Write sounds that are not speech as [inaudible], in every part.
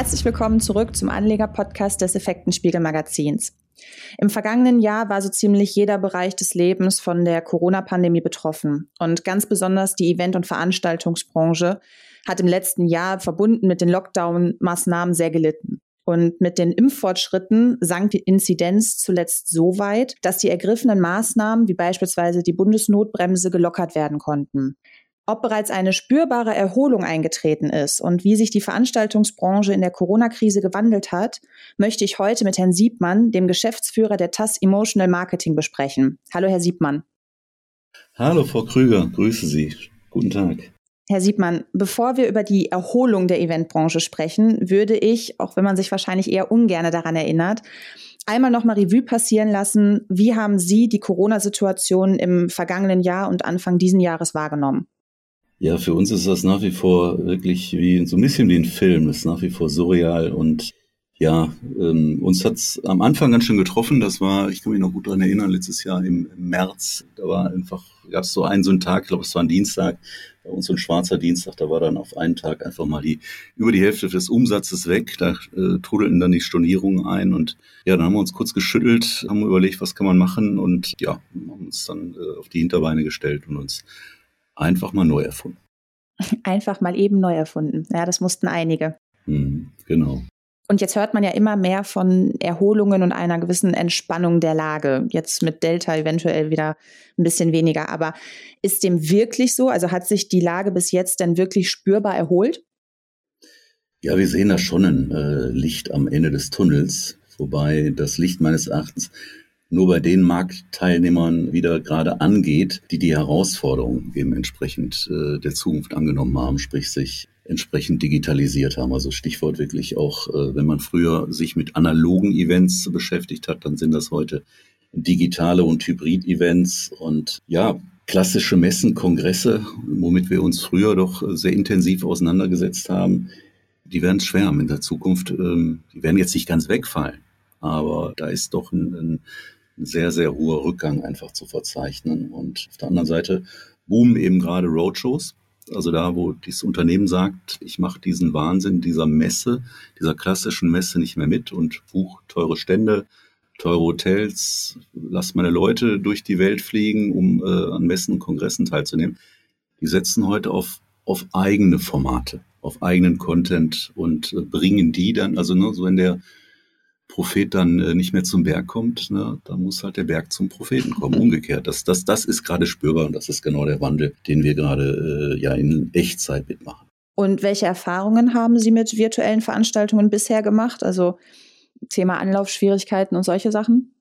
Herzlich willkommen zurück zum Anleger-Podcast des Effektenspiegel Magazins. Im vergangenen Jahr war so ziemlich jeder Bereich des Lebens von der Corona-Pandemie betroffen. Und ganz besonders die Event- und Veranstaltungsbranche hat im letzten Jahr verbunden mit den Lockdown-Maßnahmen sehr gelitten. Und mit den Impffortschritten sank die Inzidenz zuletzt so weit, dass die ergriffenen Maßnahmen wie beispielsweise die Bundesnotbremse gelockert werden konnten ob bereits eine spürbare Erholung eingetreten ist und wie sich die Veranstaltungsbranche in der Corona-Krise gewandelt hat, möchte ich heute mit Herrn Siebmann, dem Geschäftsführer der TAS Emotional Marketing, besprechen. Hallo, Herr Siebmann. Hallo, Frau Krüger. Grüße Sie. Guten Tag. Herr Siebmann, bevor wir über die Erholung der Eventbranche sprechen, würde ich, auch wenn man sich wahrscheinlich eher ungern daran erinnert, einmal nochmal Revue passieren lassen. Wie haben Sie die Corona-Situation im vergangenen Jahr und Anfang diesen Jahres wahrgenommen? Ja, für uns ist das nach wie vor wirklich wie so ein bisschen wie ein Film. Ist nach wie vor surreal und ja, ähm, uns hat's am Anfang ganz schön getroffen. Das war, ich kann mich noch gut dran erinnern, letztes Jahr im, im März, da war einfach, gab es so einen so einen Tag, ich glaube, es war ein Dienstag, bei uns so ein schwarzer Dienstag, da war dann auf einen Tag einfach mal die über die Hälfte des Umsatzes weg. Da äh, trudelten dann die Stornierungen ein und ja, dann haben wir uns kurz geschüttelt, haben überlegt, was kann man machen und ja, haben uns dann äh, auf die Hinterbeine gestellt und uns einfach mal neu erfunden. [laughs] Einfach mal eben neu erfunden. Ja, das mussten einige. Mhm, genau. Und jetzt hört man ja immer mehr von Erholungen und einer gewissen Entspannung der Lage. Jetzt mit Delta eventuell wieder ein bisschen weniger. Aber ist dem wirklich so? Also hat sich die Lage bis jetzt denn wirklich spürbar erholt? Ja, wir sehen da schon ein äh, Licht am Ende des Tunnels. Wobei das Licht meines Erachtens nur bei den Marktteilnehmern wieder gerade angeht, die die Herausforderungen eben entsprechend äh, der Zukunft angenommen haben, sprich sich entsprechend digitalisiert haben. Also Stichwort wirklich auch, äh, wenn man früher sich mit analogen Events beschäftigt hat, dann sind das heute digitale und Hybrid-Events und ja, klassische Messen, Kongresse, womit wir uns früher doch sehr intensiv auseinandergesetzt haben, die werden schwärmen in der Zukunft. Ähm, die werden jetzt nicht ganz wegfallen, aber da ist doch ein, ein sehr, sehr hoher Rückgang einfach zu verzeichnen. Und auf der anderen Seite boomen eben gerade Roadshows. Also da, wo dieses Unternehmen sagt, ich mache diesen Wahnsinn dieser Messe, dieser klassischen Messe nicht mehr mit und buche teure Stände, teure Hotels, lass meine Leute durch die Welt fliegen, um äh, an Messen und Kongressen teilzunehmen. Die setzen heute auf, auf eigene Formate, auf eigenen Content und äh, bringen die dann, also ne, so wenn der Prophet dann äh, nicht mehr zum Berg kommt, ne, dann muss halt der Berg zum Propheten kommen. [laughs] Umgekehrt. Das, das, das ist gerade spürbar und das ist genau der Wandel, den wir gerade äh, ja in Echtzeit mitmachen. Und welche Erfahrungen haben Sie mit virtuellen Veranstaltungen bisher gemacht? Also Thema Anlaufschwierigkeiten und solche Sachen?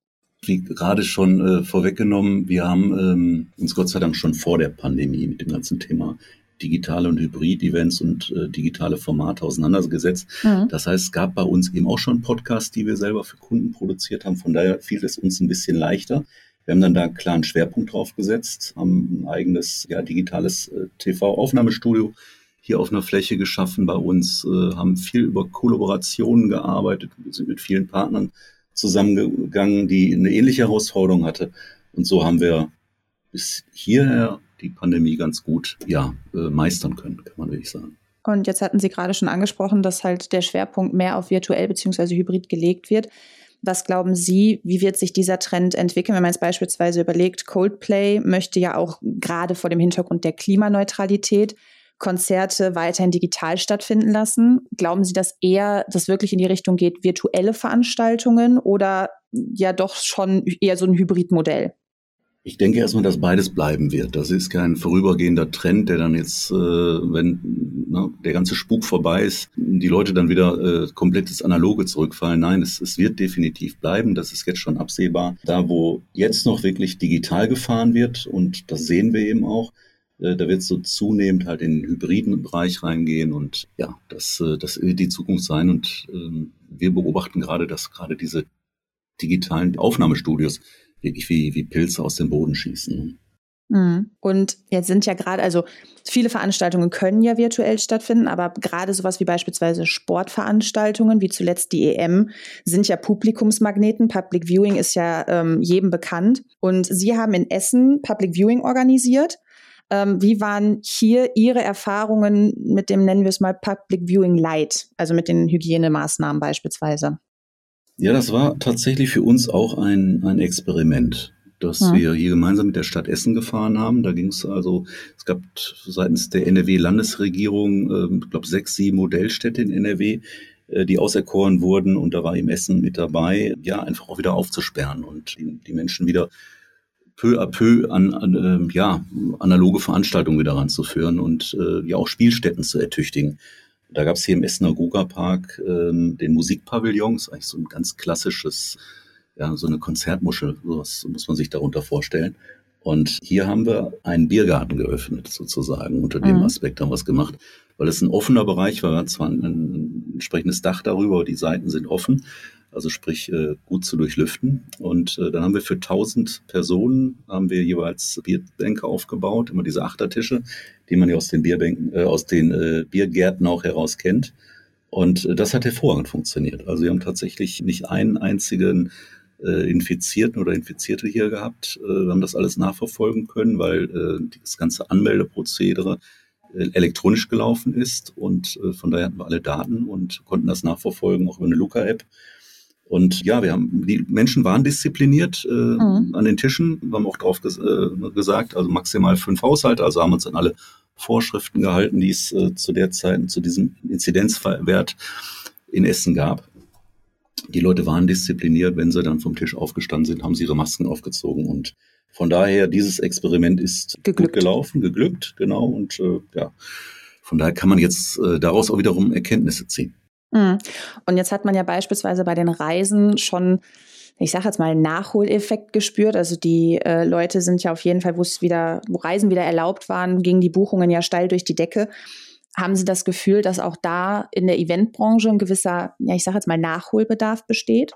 Wie gerade schon äh, vorweggenommen, wir haben ähm, uns Gott sei Dank schon vor der Pandemie mit dem ganzen Thema digitale und Hybrid-Events und äh, digitale Formate auseinandergesetzt. Mhm. Das heißt, es gab bei uns eben auch schon Podcasts, die wir selber für Kunden produziert haben. Von daher fiel es uns ein bisschen leichter. Wir haben dann da einen Schwerpunkt drauf gesetzt, haben ein eigenes ja, digitales äh, TV-Aufnahmestudio hier auf einer Fläche geschaffen bei uns, äh, haben viel über Kollaborationen gearbeitet, sind mit vielen Partnern zusammengegangen, die eine ähnliche Herausforderung hatte. Und so haben wir bis hierher die Pandemie ganz gut ja, äh, meistern können, kann man wirklich sagen. Und jetzt hatten Sie gerade schon angesprochen, dass halt der Schwerpunkt mehr auf virtuell bzw. hybrid gelegt wird. Was glauben Sie, wie wird sich dieser Trend entwickeln, wenn man jetzt beispielsweise überlegt, Coldplay möchte ja auch gerade vor dem Hintergrund der Klimaneutralität Konzerte weiterhin digital stattfinden lassen. Glauben Sie, dass eher das wirklich in die Richtung geht, virtuelle Veranstaltungen oder ja doch schon eher so ein Hybridmodell? Ich denke erstmal, dass beides bleiben wird. Das ist kein vorübergehender Trend, der dann jetzt, äh, wenn ne, der ganze Spuk vorbei ist, die Leute dann wieder äh, komplett ins Analoge zurückfallen. Nein, es, es wird definitiv bleiben. Das ist jetzt schon absehbar. Da, wo jetzt noch wirklich digital gefahren wird, und das sehen wir eben auch, äh, da wird es so zunehmend halt in den hybriden Bereich reingehen. Und ja, das, äh, das wird die Zukunft sein. Und ähm, wir beobachten gerade, dass gerade diese digitalen Aufnahmestudios wirklich wie, wie Pilze aus dem Boden schießen. Mhm. Und jetzt sind ja gerade, also viele Veranstaltungen können ja virtuell stattfinden, aber gerade sowas wie beispielsweise Sportveranstaltungen, wie zuletzt die EM, sind ja Publikumsmagneten. Public Viewing ist ja ähm, jedem bekannt. Und Sie haben in Essen Public Viewing organisiert. Ähm, wie waren hier Ihre Erfahrungen mit dem, nennen wir es mal, Public Viewing Light, also mit den Hygienemaßnahmen beispielsweise? Ja, das war tatsächlich für uns auch ein, ein Experiment, das ja. wir hier gemeinsam mit der Stadt Essen gefahren haben. Da ging es also, es gab seitens der NRW-Landesregierung, äh, ich glaube, sechs, sieben Modellstädte in NRW, äh, die auserkoren wurden und da war im Essen mit dabei, ja, einfach auch wieder aufzusperren und die, die Menschen wieder peu à peu an, an äh, ja, analoge Veranstaltungen wieder ranzuführen und äh, ja auch Spielstätten zu ertüchtigen. Da gab es hier im Essener Goga Park ähm, den Musikpavillon, das ist eigentlich so ein ganz klassisches, ja, so eine Konzertmuschel, sowas muss man sich darunter vorstellen. Und hier haben wir einen Biergarten geöffnet, sozusagen. Unter dem mhm. Aspekt haben wir es gemacht, weil es ein offener Bereich war. Zwar ein, ein entsprechendes Dach darüber, die Seiten sind offen also sprich äh, gut zu durchlüften. Und äh, dann haben wir für 1000 Personen haben wir jeweils Bierbänke aufgebaut, immer diese Achtertische, die man ja aus den Bierbänken, äh, aus den äh, Biergärten auch heraus kennt. Und äh, das hat hervorragend funktioniert. Also wir haben tatsächlich nicht einen einzigen äh, Infizierten oder Infizierte hier gehabt. Äh, wir haben das alles nachverfolgen können, weil äh, das ganze Anmeldeprozedere äh, elektronisch gelaufen ist und äh, von daher hatten wir alle Daten und konnten das nachverfolgen, auch über eine Luca-App. Und ja, wir haben, die Menschen waren diszipliniert äh, mhm. an den Tischen. Wir haben auch drauf ges äh, gesagt, also maximal fünf Haushalte, also haben uns an alle Vorschriften gehalten, die es äh, zu der Zeit, zu diesem Inzidenzwert in Essen gab. Die Leute waren diszipliniert, wenn sie dann vom Tisch aufgestanden sind, haben sie ihre Masken aufgezogen und von daher, dieses Experiment ist geglückt. gut gelaufen, geglückt, genau. Und äh, ja, von daher kann man jetzt äh, daraus auch wiederum Erkenntnisse ziehen. Mhm. Und jetzt hat man ja beispielsweise bei den Reisen schon ich sage jetzt mal, Nachholeffekt gespürt. Also die äh, Leute sind ja auf jeden Fall, wo es wieder, wo Reisen wieder erlaubt waren, gingen die Buchungen ja steil durch die Decke. Haben Sie das Gefühl, dass auch da in der Eventbranche ein gewisser, ja, ich sage jetzt mal, Nachholbedarf besteht?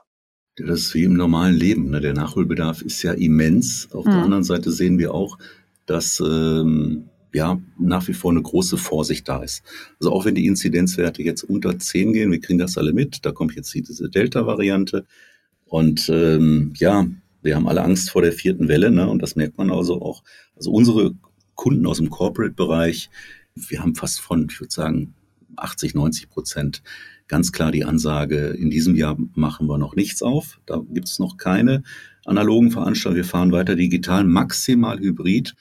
Das ist wie im normalen Leben. Ne? Der Nachholbedarf ist ja immens. Auf mhm. der anderen Seite sehen wir auch, dass ähm, ja nach wie vor eine große Vorsicht da ist. Also auch wenn die Inzidenzwerte jetzt unter 10 gehen, wir kriegen das alle mit, da kommt jetzt diese Delta-Variante und ähm, ja, wir haben alle Angst vor der vierten Welle, ne? Und das merkt man also auch. Also unsere Kunden aus dem Corporate-Bereich, wir haben fast von, ich würde sagen, 80, 90 Prozent ganz klar die Ansage, in diesem Jahr machen wir noch nichts auf. Da gibt es noch keine analogen Veranstaltungen. Wir fahren weiter digital, maximal hybrid.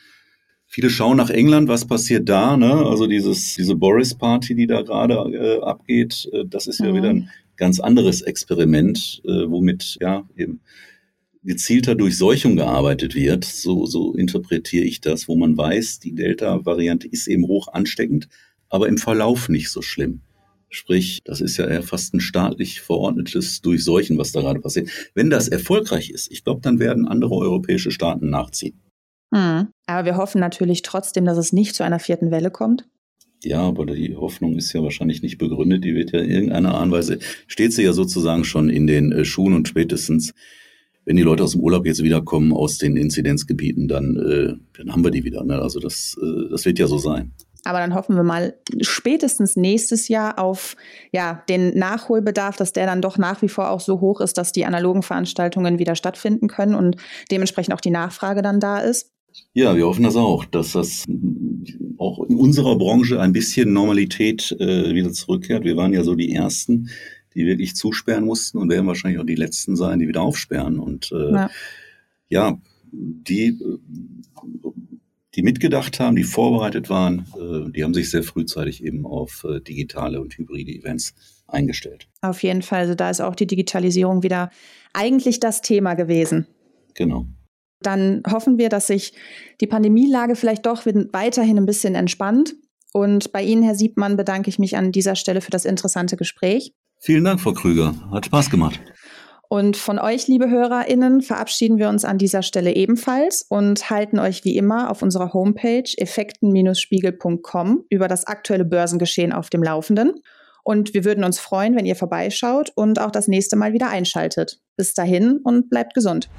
Viele schauen nach England, was passiert da, ne? Also dieses, diese Boris-Party, die da gerade äh, abgeht, äh, das ist ja mhm. wieder ein ganz anderes Experiment, äh, womit ja eben gezielter Durchseuchung gearbeitet wird. So, so interpretiere ich das, wo man weiß, die Delta-Variante ist eben hoch ansteckend, aber im Verlauf nicht so schlimm. Sprich, das ist ja eher fast ein staatlich verordnetes Durchseuchen, was da gerade passiert. Wenn das erfolgreich ist, ich glaube, dann werden andere europäische Staaten nachziehen. Mhm. Aber wir hoffen natürlich trotzdem, dass es nicht zu einer vierten Welle kommt. Ja, aber die Hoffnung ist ja wahrscheinlich nicht begründet. Die wird ja in irgendeiner Art und Weise, steht sie ja sozusagen schon in den äh, Schuhen und spätestens, wenn die Leute aus dem Urlaub jetzt wiederkommen, aus den Inzidenzgebieten, dann, äh, dann haben wir die wieder. Ne? Also das, äh, das wird ja so sein. Aber dann hoffen wir mal spätestens nächstes Jahr auf ja, den Nachholbedarf, dass der dann doch nach wie vor auch so hoch ist, dass die analogen Veranstaltungen wieder stattfinden können und dementsprechend auch die Nachfrage dann da ist. Ja, wir hoffen das auch, dass das auch in unserer Branche ein bisschen Normalität äh, wieder zurückkehrt. Wir waren ja so die Ersten, die wirklich zusperren mussten und werden wahrscheinlich auch die Letzten sein, die wieder aufsperren. Und äh, ja. ja, die, die mitgedacht haben, die vorbereitet waren, äh, die haben sich sehr frühzeitig eben auf äh, digitale und hybride Events eingestellt. Auf jeden Fall. Also da ist auch die Digitalisierung wieder eigentlich das Thema gewesen. Genau dann hoffen wir, dass sich die Pandemielage vielleicht doch weiterhin ein bisschen entspannt. Und bei Ihnen, Herr Siebmann, bedanke ich mich an dieser Stelle für das interessante Gespräch. Vielen Dank, Frau Krüger. Hat Spaß gemacht. Und von euch, liebe HörerInnen, verabschieden wir uns an dieser Stelle ebenfalls und halten euch wie immer auf unserer Homepage effekten-spiegel.com über das aktuelle Börsengeschehen auf dem Laufenden. Und wir würden uns freuen, wenn ihr vorbeischaut und auch das nächste Mal wieder einschaltet. Bis dahin und bleibt gesund.